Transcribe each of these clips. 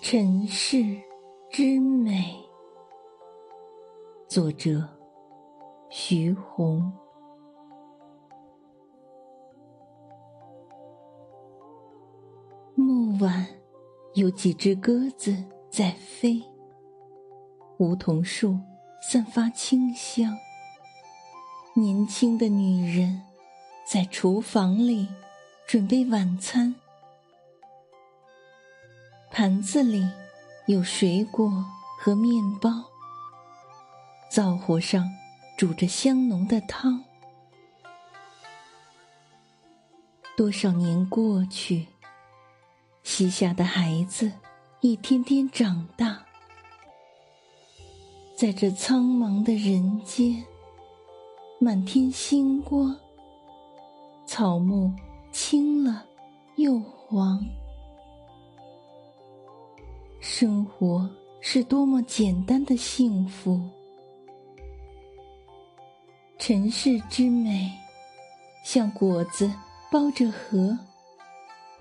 尘世之美，作者徐宏。暮晚，有几只鸽子在飞。梧桐树散发清香。年轻的女人在厨房里准备晚餐。盘子里有水果和面包，灶火上煮着香浓的汤。多少年过去，膝下的孩子一天天长大，在这苍茫的人间，满天星光，草木青了又黄。生活是多么简单的幸福，尘世之美，像果子包着核，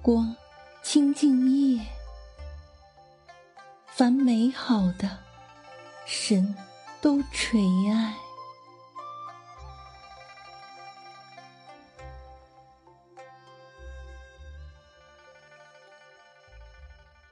光清净夜，凡美好的，神都垂爱。